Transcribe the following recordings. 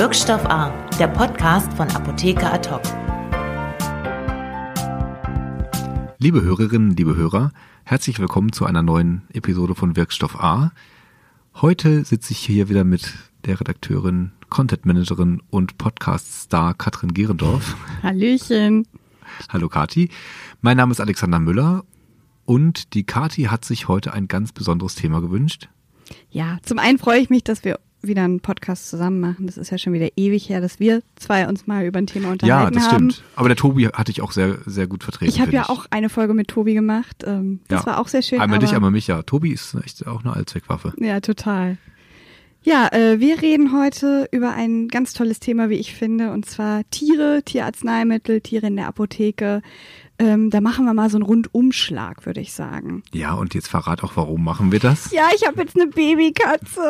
Wirkstoff A, der Podcast von Apotheker Ad Liebe Hörerinnen, liebe Hörer, herzlich willkommen zu einer neuen Episode von Wirkstoff A. Heute sitze ich hier wieder mit der Redakteurin, Content Managerin und Podcast-Star Katrin Gerendorf. Hallöchen. Hallo Kati. Mein Name ist Alexander Müller und die Kati hat sich heute ein ganz besonderes Thema gewünscht. Ja, zum einen freue ich mich, dass wir wieder einen Podcast zusammen machen. Das ist ja schon wieder ewig her, dass wir zwei uns mal über ein Thema unterhalten haben. Ja, das haben. stimmt. Aber der Tobi hatte ich auch sehr, sehr gut vertreten. Ich habe ja ich. auch eine Folge mit Tobi gemacht. Ähm, das ja. war auch sehr schön. Einmal dich, einmal mich, ja. Tobi ist echt auch eine Allzweckwaffe. Ja, total. Ja, äh, wir reden heute über ein ganz tolles Thema, wie ich finde, und zwar Tiere, Tierarzneimittel, Tiere in der Apotheke. Ähm, da machen wir mal so einen Rundumschlag, würde ich sagen. Ja, und jetzt verrat auch, warum machen wir das? Ja, ich habe jetzt eine Babykatze.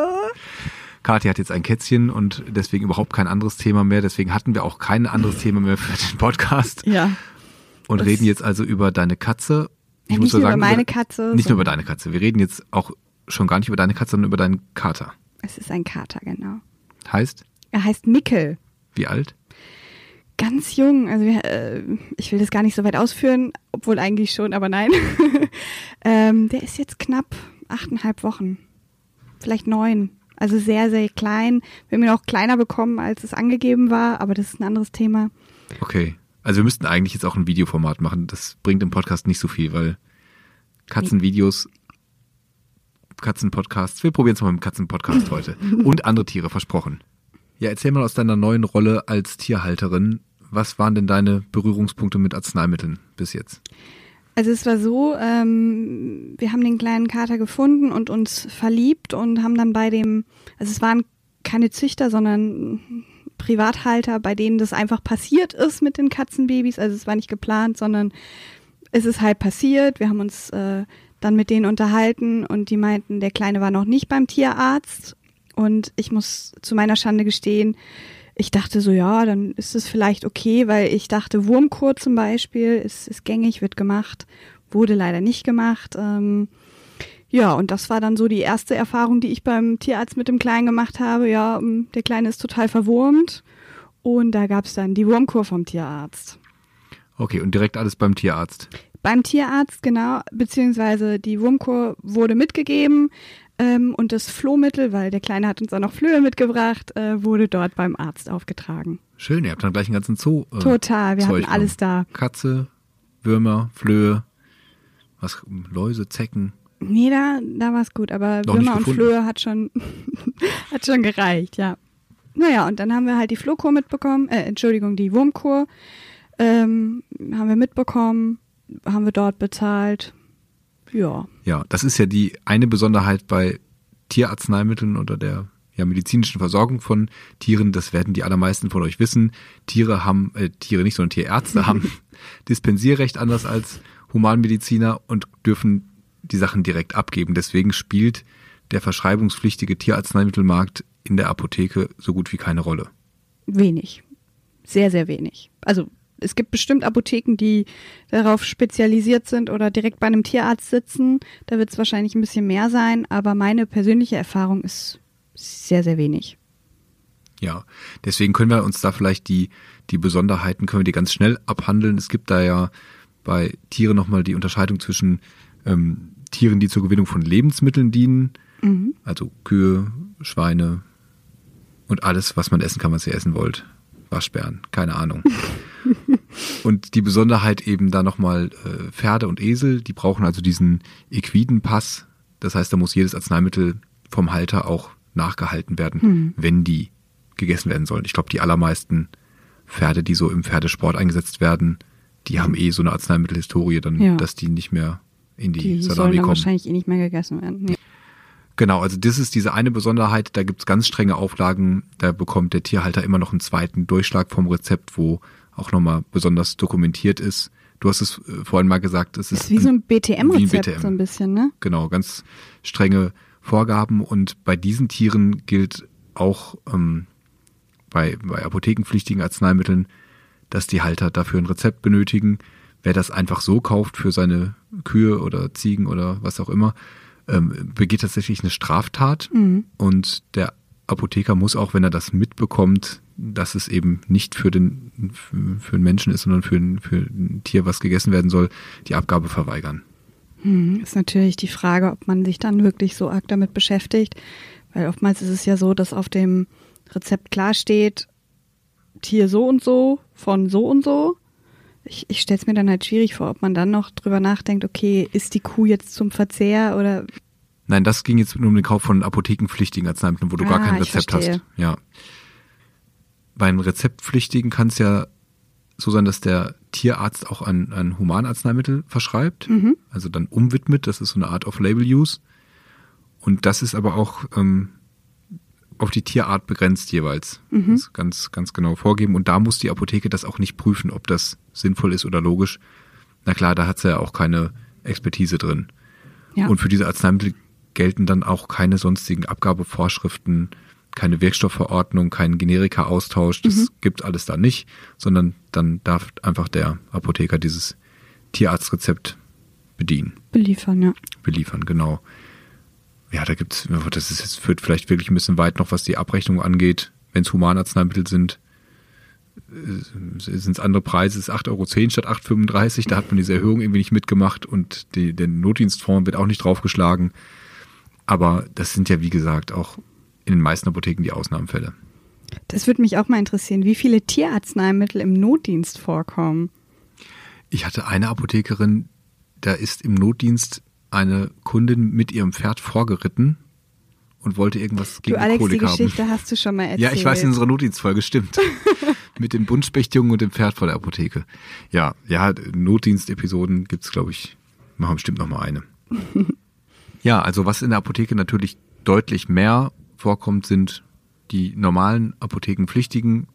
Kathi hat jetzt ein Kätzchen und deswegen überhaupt kein anderes Thema mehr. Deswegen hatten wir auch kein anderes Thema mehr für den Podcast. Ja. Und reden jetzt also über deine Katze. Ich ja, muss nicht nur sagen, über meine Katze. Nicht nur über deine Katze. Wir reden jetzt auch schon gar nicht über deine Katze, sondern über deinen Kater. Es ist ein Kater, genau. Heißt? Er heißt Mickel. Wie alt? Ganz jung. Also äh, ich will das gar nicht so weit ausführen, obwohl eigentlich schon, aber nein. ähm, der ist jetzt knapp achteinhalb Wochen. Vielleicht neun. Also sehr, sehr klein. Wir haben ihn auch kleiner bekommen, als es angegeben war, aber das ist ein anderes Thema. Okay. Also wir müssten eigentlich jetzt auch ein Videoformat machen. Das bringt im Podcast nicht so viel, weil Katzenvideos Katzenpodcasts. Wir probieren es mal mit dem Katzenpodcast heute. Und andere Tiere, versprochen. Ja, erzähl mal aus deiner neuen Rolle als Tierhalterin. Was waren denn deine Berührungspunkte mit Arzneimitteln bis jetzt? Also es war so, ähm, wir haben den kleinen Kater gefunden und uns verliebt und haben dann bei dem, also es waren keine Züchter, sondern Privathalter, bei denen das einfach passiert ist mit den Katzenbabys. Also es war nicht geplant, sondern es ist halt passiert. Wir haben uns äh, dann mit denen unterhalten und die meinten, der Kleine war noch nicht beim Tierarzt. Und ich muss zu meiner Schande gestehen, ich dachte so, ja, dann ist es vielleicht okay, weil ich dachte, Wurmkur zum Beispiel ist, ist gängig, wird gemacht, wurde leider nicht gemacht. Ähm, ja, und das war dann so die erste Erfahrung, die ich beim Tierarzt mit dem Kleinen gemacht habe. Ja, ähm, der Kleine ist total verwurmt. Und da gab es dann die Wurmkur vom Tierarzt. Okay, und direkt alles beim Tierarzt? Beim Tierarzt, genau, beziehungsweise die Wurmkur wurde mitgegeben ähm, und das Flohmittel, weil der Kleine hat uns auch noch Flöhe mitgebracht, äh, wurde dort beim Arzt aufgetragen. Schön, ihr habt dann gleich einen ganzen Zoo. Äh, Total, wir Zeug hatten alles da. Katze, Würmer, Flöhe, was, Läuse, Zecken. Nee, da, da war es gut, aber Noch Würmer und Flöhe hat schon, hat schon gereicht, ja. Naja, und dann haben wir halt die Flohkur mitbekommen, äh, Entschuldigung, die Wurmkur ähm, haben wir mitbekommen haben wir dort bezahlt. Ja. Ja, das ist ja die eine Besonderheit bei Tierarzneimitteln oder der ja, medizinischen Versorgung von Tieren. Das werden die allermeisten von euch wissen. Tiere haben, äh, Tiere nicht, sondern Tierärzte haben Dispensierrecht anders als Humanmediziner und dürfen die Sachen direkt abgeben. Deswegen spielt der verschreibungspflichtige Tierarzneimittelmarkt in der Apotheke so gut wie keine Rolle. Wenig. Sehr, sehr wenig. Also es gibt bestimmt Apotheken, die darauf spezialisiert sind oder direkt bei einem Tierarzt sitzen. Da wird es wahrscheinlich ein bisschen mehr sein, aber meine persönliche Erfahrung ist sehr, sehr wenig. Ja, deswegen können wir uns da vielleicht die, die Besonderheiten, können wir die ganz schnell abhandeln. Es gibt da ja bei Tieren nochmal die Unterscheidung zwischen ähm, Tieren, die zur Gewinnung von Lebensmitteln dienen, mhm. also Kühe, Schweine und alles, was man essen kann, was ihr essen wollt. Waschbären, keine Ahnung. und die Besonderheit eben da nochmal äh, Pferde und Esel, die brauchen also diesen Equidenpass. Das heißt, da muss jedes Arzneimittel vom Halter auch nachgehalten werden, hm. wenn die gegessen werden sollen. Ich glaube, die allermeisten Pferde, die so im Pferdesport eingesetzt werden, die haben eh so eine Arzneimittelhistorie, dann, ja. dass die nicht mehr in die, die Salami kommen. wahrscheinlich eh nicht mehr gegessen werden. Nee. Genau, also das ist diese eine Besonderheit, da gibt's ganz strenge Auflagen, da bekommt der Tierhalter immer noch einen zweiten Durchschlag vom Rezept, wo auch nochmal besonders dokumentiert ist. Du hast es äh, vorhin mal gesagt, es ist, ist wie so ein BTM-Rezept BTM. so ein bisschen, ne? Genau, ganz strenge Vorgaben und bei diesen Tieren gilt auch ähm, bei, bei apothekenpflichtigen Arzneimitteln, dass die Halter dafür ein Rezept benötigen. Wer das einfach so kauft für seine Kühe oder Ziegen oder was auch immer, ähm, begeht tatsächlich eine Straftat mhm. und der Apotheker muss auch, wenn er das mitbekommt, dass es eben nicht für den, für den Menschen ist, sondern für ein, für ein Tier, was gegessen werden soll, die Abgabe verweigern. Hm, ist natürlich die Frage, ob man sich dann wirklich so arg damit beschäftigt, weil oftmals ist es ja so, dass auf dem Rezept klar steht, Tier so und so, von so und so. Ich, ich stelle es mir dann halt schwierig vor, ob man dann noch drüber nachdenkt, okay, ist die Kuh jetzt zum Verzehr oder Nein, das ging jetzt nur um den Kauf von apothekenpflichtigen Arzneimitteln, wo du Ah, gar kein Rezept hast. Ja. Bei einem Rezeptpflichtigen kann es ja so sein, dass der Tierarzt auch ein, ein Humanarzneimittel verschreibt, Mhm. also dann umwidmet. Das ist so eine Art of Label Use. Und das ist aber auch ähm, auf die Tierart begrenzt jeweils. Mhm. Das ist ganz, ganz genau vorgeben. Und da muss die Apotheke das auch nicht prüfen, ob das sinnvoll ist oder logisch. Na klar, da hat sie ja auch keine Expertise drin. ja. Und für diese Arzneimittel gelten dann auch keine sonstigen Abgabevorschriften, keine Wirkstoffverordnung, kein Generika-Austausch. Das gibt alles da nicht, sondern dann darf einfach der Apotheker dieses Tierarztrezept bedienen, beliefern, ja. beliefern, genau. Ja, da gibt's, das ist jetzt führt vielleicht wirklich ein bisschen weit noch, was die Abrechnung angeht. Wenn es Humanarzneimittel sind, sind es andere Preise, es ist 8,10 Euro statt 8,35 Da hat man diese Erhöhung irgendwie nicht mitgemacht und die, der Notdienstfonds wird auch nicht draufgeschlagen. Aber das sind ja, wie gesagt, auch in den meisten Apotheken die Ausnahmefälle. Das würde mich auch mal interessieren, wie viele Tierarzneimittel im Notdienst vorkommen. Ich hatte eine Apothekerin, da ist im Notdienst eine Kundin mit ihrem Pferd vorgeritten und wollte irgendwas gegen du, Alex, die Kolik haben. Geschichte hast du schon mal erzählt. Ja, ich weiß in unserer Notdienstfolge, stimmt. Mit dem Buntspechtjungen und dem Pferd vor der Apotheke. Ja, ja, Notdienstepisoden gibt's, glaube ich, machen bestimmt noch mal eine. ja, also was in der Apotheke natürlich deutlich mehr vorkommt, sind die normalen apothekenpflichtigen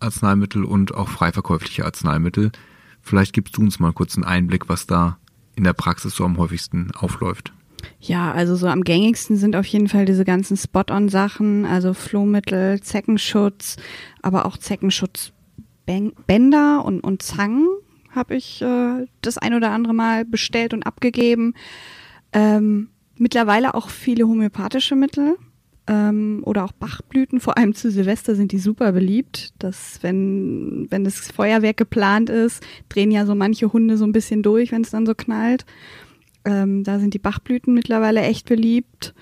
Arzneimittel und auch frei verkäufliche Arzneimittel. Vielleicht gibst du uns mal kurz einen Einblick, was da in der Praxis so am häufigsten aufläuft. Ja, also so am gängigsten sind auf jeden Fall diese ganzen Spot-on-Sachen, also Flohmittel, Zeckenschutz, aber auch Zeckenschutzbänder und, und Zangen habe ich äh, das ein oder andere Mal bestellt und abgegeben. Ähm, mittlerweile auch viele homöopathische Mittel ähm, oder auch Bachblüten, vor allem zu Silvester sind die super beliebt. Dass wenn, wenn das Feuerwerk geplant ist, drehen ja so manche Hunde so ein bisschen durch, wenn es dann so knallt. Ähm, da sind die Bachblüten mittlerweile echt beliebt,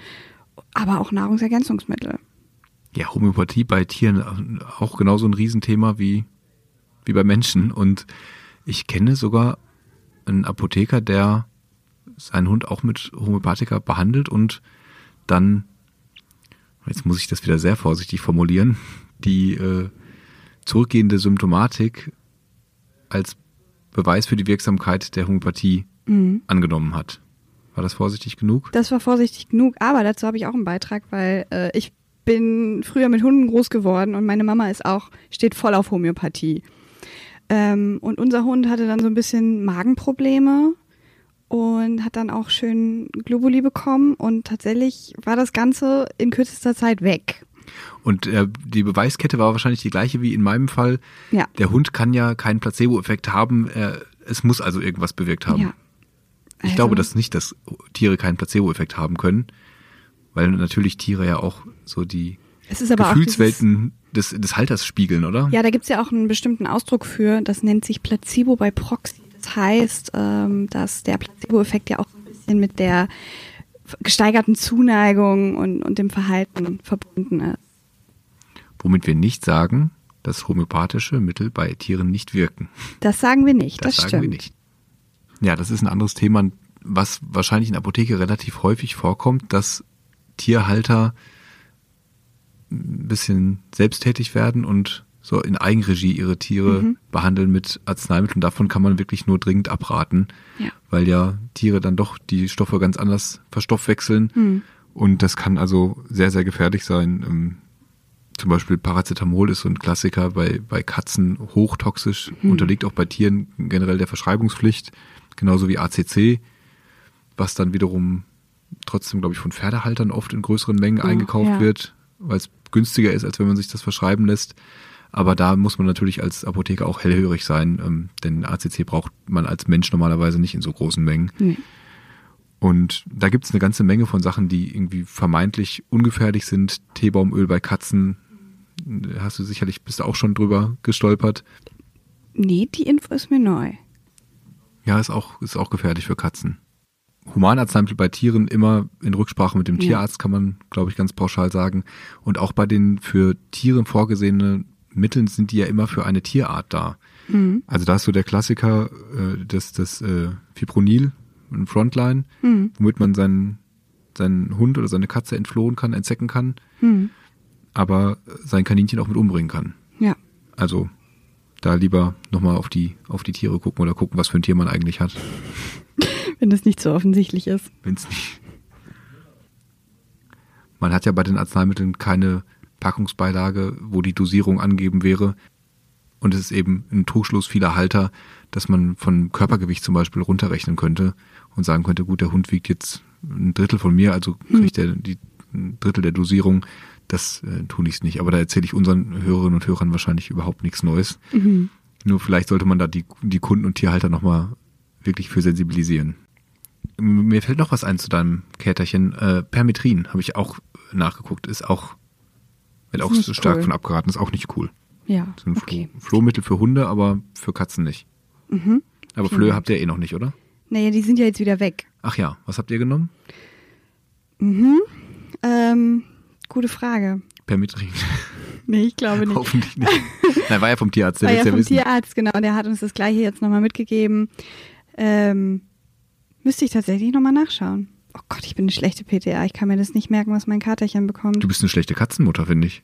aber auch Nahrungsergänzungsmittel. Ja, Homöopathie bei Tieren auch genauso ein Riesenthema wie, wie bei Menschen. Und ich kenne sogar einen Apotheker, der seinen Hund auch mit Homöopathika behandelt und dann, jetzt muss ich das wieder sehr vorsichtig formulieren, die äh, zurückgehende Symptomatik als Beweis für die Wirksamkeit der Homöopathie angenommen hat. War das vorsichtig genug? Das war vorsichtig genug, aber dazu habe ich auch einen Beitrag, weil äh, ich bin früher mit Hunden groß geworden und meine Mama ist auch, steht voll auf Homöopathie. Ähm, und unser Hund hatte dann so ein bisschen Magenprobleme und hat dann auch schön Globuli bekommen und tatsächlich war das Ganze in kürzester Zeit weg. Und äh, die Beweiskette war wahrscheinlich die gleiche wie in meinem Fall. Ja. Der Hund kann ja keinen Placebo-Effekt haben. Er, es muss also irgendwas bewirkt haben. Ja. Ich Also- glaube das nicht, dass Tiere keinen Placebo-Effekt haben können, weil natürlich Tiere ja auch so die Es Gefühlswelten des, des Halters spiegeln, oder? Ja, da gibt's ja auch einen bestimmten Ausdruck für, das nennt sich Placebo bei Proxy. Das heißt, ähm, dass der Placebo-Effekt ja auch ein bisschen mit der gesteigerten Zuneigung und, und dem Verhalten verbunden ist. Womit wir nicht sagen, dass homöopathische Mittel bei Tieren nicht wirken. Das sagen wir nicht, das, sagen stimmt. wir nicht. Ja, das ist ein anderes Thema, was wahrscheinlich in der Apotheke relativ häufig vorkommt, dass Tierhalter ein bisschen selbsttätig werden und so in Eigenregie ihre Tiere Mhm. behandeln mit Arzneimitteln. Davon kann man wirklich nur dringend abraten, Ja. weil ja Tiere dann doch die Stoffe ganz anders verstoffwechseln. Mhm. Und das kann also sehr, sehr gefährlich sein. Ähm, Zum Beispiel Paracetamol ist so ein Klassiker bei, bei Katzen hochtoxisch, unterliegt auch bei Tieren generell der Verschreibungspflicht, genauso wie ACC, was dann wiederum trotzdem, glaube ich, von Pferdehaltern oft in größeren Mengen Oh, eingekauft ja. wird, weil es günstiger ist, als wenn man sich das verschreiben lässt. Aber da muss man natürlich als Apotheker auch hellhörig sein, ähm, denn ACC braucht man als Mensch normalerweise nicht in so großen Mengen. Nee. Und da gibt es eine ganze Menge von Sachen, die irgendwie vermeintlich ungefährlich sind. Teebaumöl bei Katzen, hast du sicherlich, bist du auch schon drüber gestolpert. Nee, die Info ist mir neu. Ja, ist auch, ist auch gefährlich für Katzen. Humanarzneimittel bei Tieren immer in Rücksprache mit dem Ja. Tierarzt, kann man, glaube ich, ganz pauschal sagen. Und auch bei den für Tiere vorgesehenen Mitteln sind die ja immer für eine Tierart da. Mhm. Also da ist so der Klassiker, äh, das, das äh, Fipronil, ein Frontline, Mhm. womit man seinen, seinen Hund oder seine Katze entflohen kann, entzecken kann, Mhm. aber sein Kaninchen auch mit umbringen kann. Ja. Also da lieber nochmal auf die, auf die Tiere gucken oder gucken, was für ein Tier man eigentlich hat. Wenn das nicht so offensichtlich ist. Wenn's nicht. Man hat ja bei den Arzneimitteln keine Packungsbeilage, wo die Dosierung angeben wäre. Und es ist eben ein Trugschluss vieler Halter, dass man von Körpergewicht zum Beispiel runterrechnen könnte und sagen könnte, gut, der Hund wiegt jetzt ein Drittel von mir, also kriegt er die ein Drittel der Dosierung. Das äh, tue ich nicht. Aber da erzähle ich unseren Hörerinnen und Hörern wahrscheinlich überhaupt nichts Neues. Mhm. Nur vielleicht sollte man da die, die Kunden und Tierhalter nochmal wirklich für sensibilisieren. Mir fällt noch was ein zu deinem Käterchen. Äh, Permetrin habe ich auch nachgeguckt. Ist auch, wird auch so stark cool. von abgeraten. Ist auch nicht cool. Ja. So ein Okay. Floh, Flohmittel für Hunde, aber für Katzen nicht. Mhm. Aber Flöhe habt ihr eh noch nicht, oder? Naja, die sind ja jetzt wieder weg. Ach ja, was habt ihr genommen? Mhm. Ähm, gute Frage. Permetrin. Nee, ich glaube nicht. Hoffentlich nicht. Nein, war ja vom Tierarzt, der War ja vom wissen. Tierarzt, genau. Der hat uns das gleiche jetzt nochmal mitgegeben. Ähm, müsste ich tatsächlich nochmal nachschauen. Oh Gott, ich bin eine schlechte PTA. Ich kann mir das nicht merken, was mein Katerchen bekommt. Du bist eine schlechte Katzenmutter, finde ich.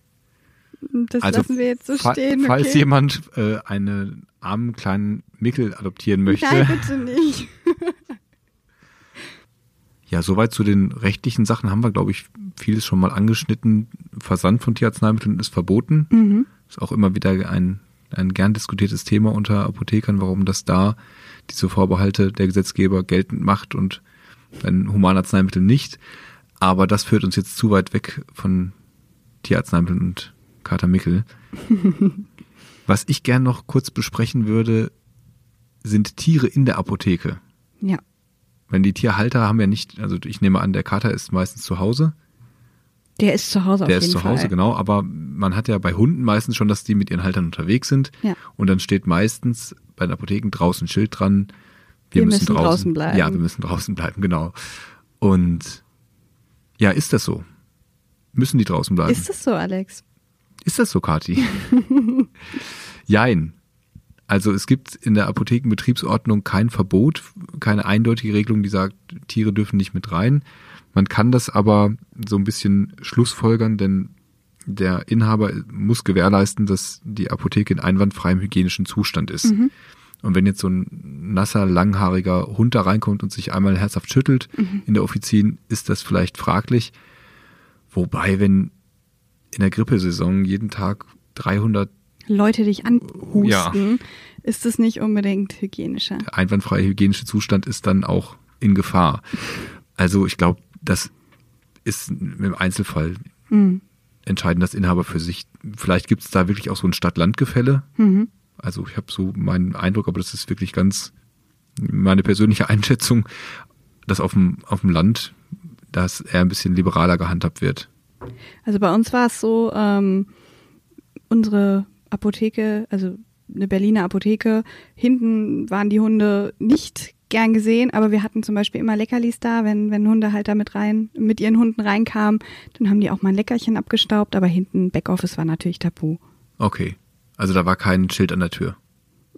Das Also, lassen wir jetzt so fa- stehen. Falls okay? jemand äh, einen armen kleinen Mickel adoptieren möchte, Nein, bitte nicht. Ja, soweit zu den rechtlichen Sachen haben wir, glaube ich, vieles schon mal angeschnitten. Versand von Tierarzneimitteln ist verboten. Mhm. Ist auch immer wieder ein, ein gern diskutiertes Thema unter Apothekern, warum das da diese Vorbehalte der Gesetzgeber geltend macht und ein Humanarzneimittel nicht. Aber das führt uns jetzt zu weit weg von Tierarzneimitteln und Kater Mickel. Was ich gern noch kurz besprechen würde, sind Tiere in der Apotheke. Ja. Wenn die Tierhalter haben ja nicht, also ich nehme an, der Kater ist meistens zu Hause. Der ist zu Hause auf Der jeden ist zu Hause, Fall. genau. Aber man hat ja bei Hunden meistens schon, dass die mit ihren Haltern unterwegs sind. Ja. Und dann steht meistens bei den Apotheken draußen ein Schild dran. Wir müssen draußen bleiben. Ja, wir müssen draußen bleiben, genau. Und ja, ist das so? Müssen die draußen bleiben? Ist das so, Alex? Ist das so, Kati? Jein. Also es gibt in der Apothekenbetriebsordnung kein Verbot, keine eindeutige Regelung, die sagt, Tiere dürfen nicht mit rein. Man kann das aber so ein bisschen schlussfolgern, denn der Inhaber muss gewährleisten, dass die Apotheke in einwandfreiem hygienischen Zustand ist. Und wenn jetzt so ein nasser, langhaariger Hund da reinkommt und sich einmal herzhaft schüttelt in der Offizin, ist das vielleicht fraglich. Wobei, wenn in der Grippesaison jeden Tag 300 Leute dich anhusten, Ja. ist es nicht unbedingt hygienischer. einwandfreie hygienische Zustand ist dann auch in Gefahr. Also ich glaube, das ist im Einzelfall Mhm. entscheiden das Inhaber für sich. Vielleicht gibt es da wirklich auch so ein Stadt-Land-Gefälle. Mhm. Also ich habe so meinen Eindruck, aber das ist wirklich ganz meine persönliche Einschätzung, dass auf dem, auf dem Land das eher ein bisschen liberaler gehandhabt wird. Also bei uns war es so, ähm, unsere Apotheke, also eine Berliner Apotheke, hinten waren die Hunde nicht gern gesehen, aber wir hatten zum Beispiel immer Leckerlis da, wenn, wenn Hunde halt da mit rein, mit ihren Hunden reinkamen, dann haben die auch mal ein Leckerchen abgestaubt, aber hinten Backoffice war natürlich tabu. Okay. Also da war kein Schild an der Tür.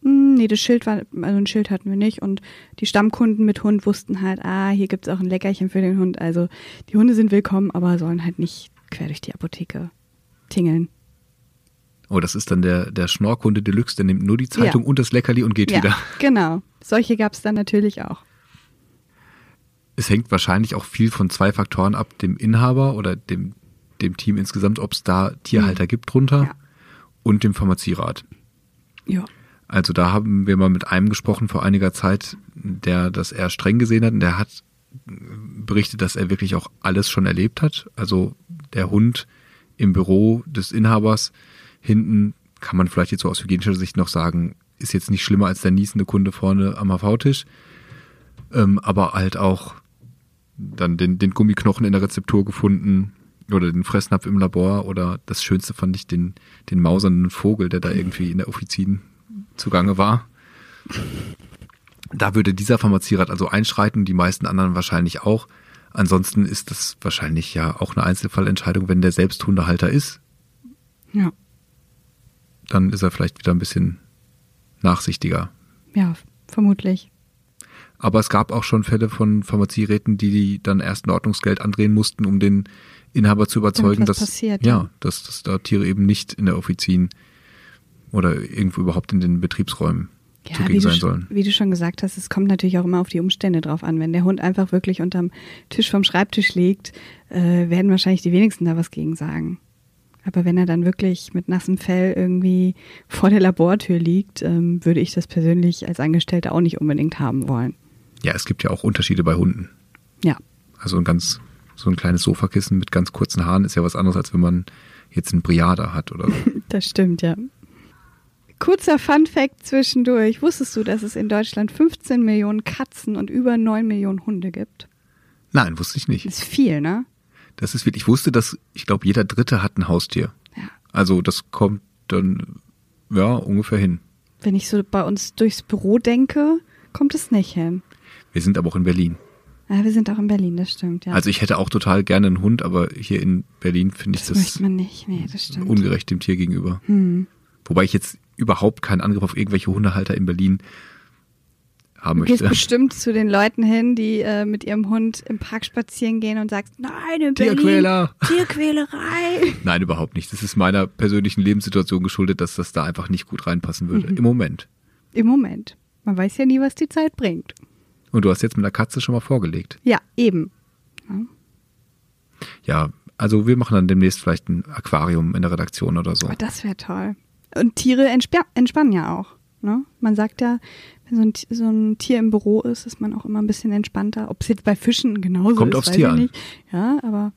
Hm, Nee, das Schild war, also ein Schild hatten wir nicht und die Stammkunden mit Hund wussten halt, ah, hier gibt's auch ein Leckerchen für den Hund. Also die Hunde sind willkommen, aber sollen halt nicht quer durch die Apotheke tingeln. Oh, das ist dann der, der Schnorrkunde Deluxe, der nimmt nur die Zeitung Ja. und das Leckerli und geht ja, wieder. genau. Solche gab's dann natürlich auch. Es hängt wahrscheinlich auch viel von zwei Faktoren ab, dem Inhaber oder dem, dem Team insgesamt, ob es da Tierhalter gibt drunter Mhm. Ja. Und dem Pharmazierat. Ja. Also da haben wir mal mit einem gesprochen vor einiger Zeit, der das eher streng gesehen hat und der hat berichtet, dass er wirklich auch alles schon erlebt hat. Also der Hund im Büro des Inhabers hinten kann man vielleicht jetzt so aus hygienischer Sicht noch sagen, ist jetzt nicht schlimmer als der niesende Kunde vorne am HV-Tisch. Ähm, aber halt auch dann den, den Gummiknochen in der Rezeptur gefunden oder den Fressnapf im Labor oder das Schönste fand ich den, den mausernden Vogel, der da irgendwie in der Offizin zugange war. Da würde dieser Pharmazierat also einschreiten, die meisten anderen wahrscheinlich auch. Ansonsten ist das wahrscheinlich ja auch eine Einzelfallentscheidung, wenn der selbst Hundehalter ist. Ja. Dann ist er vielleicht wieder ein bisschen nachsichtiger. Ja, vermutlich. Aber es gab auch schon Fälle von Pharmazieräten, die, die dann erst ein Ordnungsgeld andrehen mussten, um den Inhaber zu überzeugen, dass, passiert, ja, dass, dass da Tiere eben nicht in der Offizin oder irgendwo überhaupt in den Betriebsräumen ja, zugegen sein sollen. Wie du schon gesagt hast, es kommt natürlich auch immer auf die Umstände drauf an. Wenn der Hund einfach wirklich unterm Tisch vom Schreibtisch liegt, äh, werden wahrscheinlich die wenigsten da was gegen sagen. Aber wenn er dann wirklich mit nassem Fell irgendwie vor der Labortür liegt, ähm, würde ich das persönlich als Angestellter auch nicht unbedingt haben wollen. Ja, es gibt ja auch Unterschiede bei Hunden. Ja. Also ein ganz, so ein kleines Sofakissen mit ganz kurzen Haaren ist ja was anderes, als wenn man jetzt einen Briader hat oder so. das stimmt, ja. Kurzer Fun Fact zwischendurch. Wusstest du, dass es in Deutschland 15 Millionen Katzen und über 9 Millionen Hunde gibt? Nein, wusste ich nicht. Das ist viel, ne? Das ist wirklich, ich wusste, dass, ich glaube, jeder Dritte hat ein Haustier. Ja. Also das kommt dann, ja, ungefähr hin. Wenn ich so bei uns durchs Büro denke, kommt es nicht hin. Wir sind aber auch in Berlin. Ja, wir sind auch in Berlin, das stimmt, ja. Also ich hätte auch total gerne einen Hund, aber hier in Berlin finde ich das, das man nicht. Nee, das stimmt. ungerecht dem Tier gegenüber. Hm. Wobei ich jetzt überhaupt keinen Angriff auf irgendwelche Hundehalter in Berlin haben möchte. Du gehst bestimmt zu den Leuten hin, die äh, mit ihrem Hund im Park spazieren gehen und sagst, nein, in Berlin, Tierquäler. Tierquälerei. Nein, überhaupt nicht. Das ist meiner persönlichen Lebenssituation geschuldet, dass das da einfach nicht gut reinpassen würde. Mhm. Im Moment. Im Moment. Man weiß ja nie, was die Zeit bringt. Und du hast jetzt mit der Katze schon mal vorgelegt. Ja, eben. Ja, ja also wir machen dann demnächst vielleicht ein Aquarium in der Redaktion oder so. Oh, das wäre toll. Und Tiere entspannen ja auch. Ne? Man sagt ja, wenn so ein, so ein, Tier im Büro ist, ist man auch immer ein bisschen entspannter. Ob es jetzt bei Fischen genauso Kommt ist, aufs Tier an. Nicht. Ja, aber.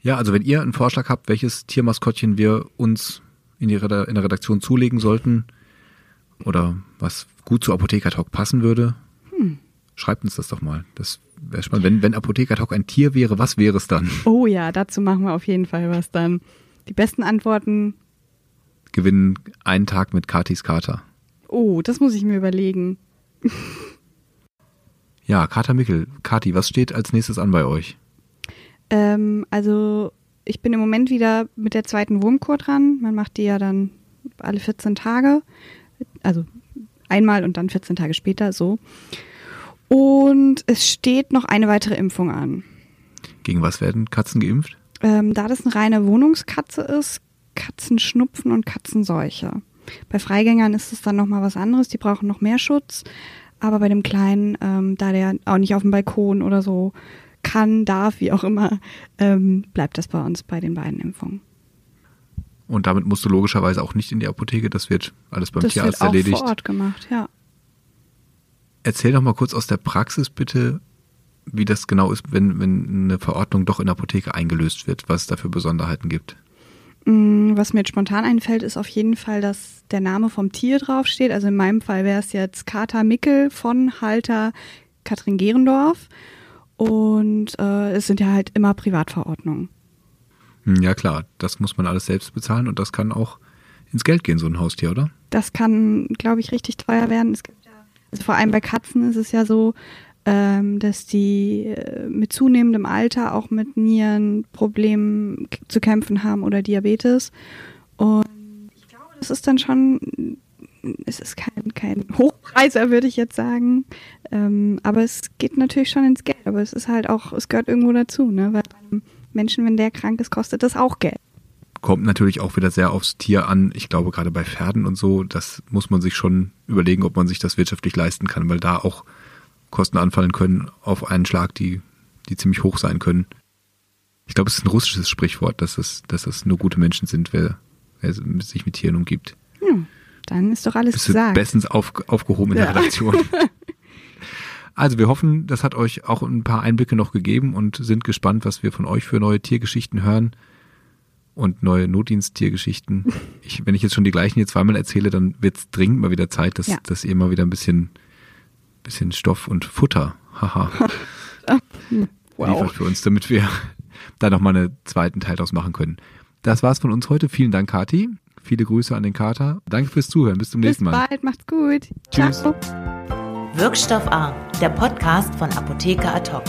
Ja, also wenn ihr einen Vorschlag habt, welches Tiermaskottchen wir uns in, die Reda in der Redaktion zulegen sollten oder was gut zu Apotheker Talk passen würde, hm. schreibt uns das doch mal. Das wäre spannend. Wenn, wenn Apotheker Talk ein Tier wäre, was wäre es dann? Oh ja, dazu machen wir auf jeden Fall was dann. Die besten Antworten gewinnen einen Tag mit Katis Kater. Oh, das muss ich mir überlegen. ja, Kater Mickel. Kati, was steht als nächstes an bei euch? Ähm, also ich bin im Moment wieder mit der zweiten Wurmkur dran. Man macht die ja dann alle 14 Tage. Also einmal und dann 14 Tage später, so. Und es steht noch eine weitere Impfung an. Gegen was werden Katzen geimpft? Ähm, da das eine reine Wohnungskatze ist, Katzenschnupfen und Katzenseuche. Bei Freigängern ist es dann nochmal was anderes, die brauchen noch mehr Schutz. Aber bei dem Kleinen, ähm, da der auch nicht auf dem Balkon oder so kann, darf, wie auch immer, ähm, bleibt das bei uns bei den beiden Impfungen. Und damit musst du logischerweise auch nicht in die Apotheke, das wird alles beim das Tierarzt wird auch erledigt. vor Ort gemacht, ja. Erzähl doch mal kurz aus der Praxis bitte, wie das genau ist, wenn, wenn eine Verordnung doch in der Apotheke eingelöst wird, was es da für Besonderheiten gibt. Mm, was mir jetzt spontan einfällt, ist auf jeden Fall, dass der Name vom Tier draufsteht. Also in meinem Fall wäre es jetzt Kater Mickel von Halter Katrin Gerendorf. Und äh, es sind ja halt immer Privatverordnungen. Hm, ja klar, das muss man alles selbst bezahlen und das kann auch ins Geld gehen, so ein Haustier, oder? Das kann, glaube ich, richtig teuer werden. Es gibt ja, also vor allem bei Katzen ist es ja so, ähm, dass die äh, mit zunehmendem Alter auch mit Nierenproblemen zu kämpfen haben oder Diabetes. Und ich glaube, das ist dann schon, es ist kein, kein Hochpreiser, würde ich jetzt sagen. Ähm, aber es geht natürlich schon ins Geld. Aber es ist halt auch, es gehört irgendwo dazu, ne? Weil einem Menschen, wenn der krank ist, kostet das auch Geld. Kommt natürlich auch wieder sehr aufs Tier an. Ich glaube, gerade bei Pferden und so, das muss man sich schon überlegen, ob man sich das wirtschaftlich leisten kann, weil da auch Kosten anfallen können auf einen Schlag, die, die ziemlich hoch sein können. Ich glaube, es ist ein russisches Sprichwort, dass es, dass es nur gute Menschen sind, wer, wer sich mit Tieren umgibt. Ja, dann ist doch alles Bist gesagt. bestens auf, aufgehoben in ja. der Redaktion. Also wir hoffen, das hat euch auch ein paar Einblicke noch gegeben und sind gespannt, was wir von euch für neue Tiergeschichten hören und neue Notdiensttiergeschichten. Ich, wenn ich jetzt schon die gleichen hier zweimal erzähle, dann wird es dringend mal wieder Zeit, dass, ja. dass ihr mal wieder ein bisschen bisschen Stoff und Futter. Haha. Wow. liefert für uns, damit wir da nochmal einen zweiten Teil draus machen können. Das war's von uns heute. Vielen Dank, Kati. Viele Grüße an den Kater. Danke fürs Zuhören. Bis zum Bis nächsten Mal. bald, macht's gut. Tschüss. Ciao. Wirkstoff A, der Podcast von Apotheker Ad hoc.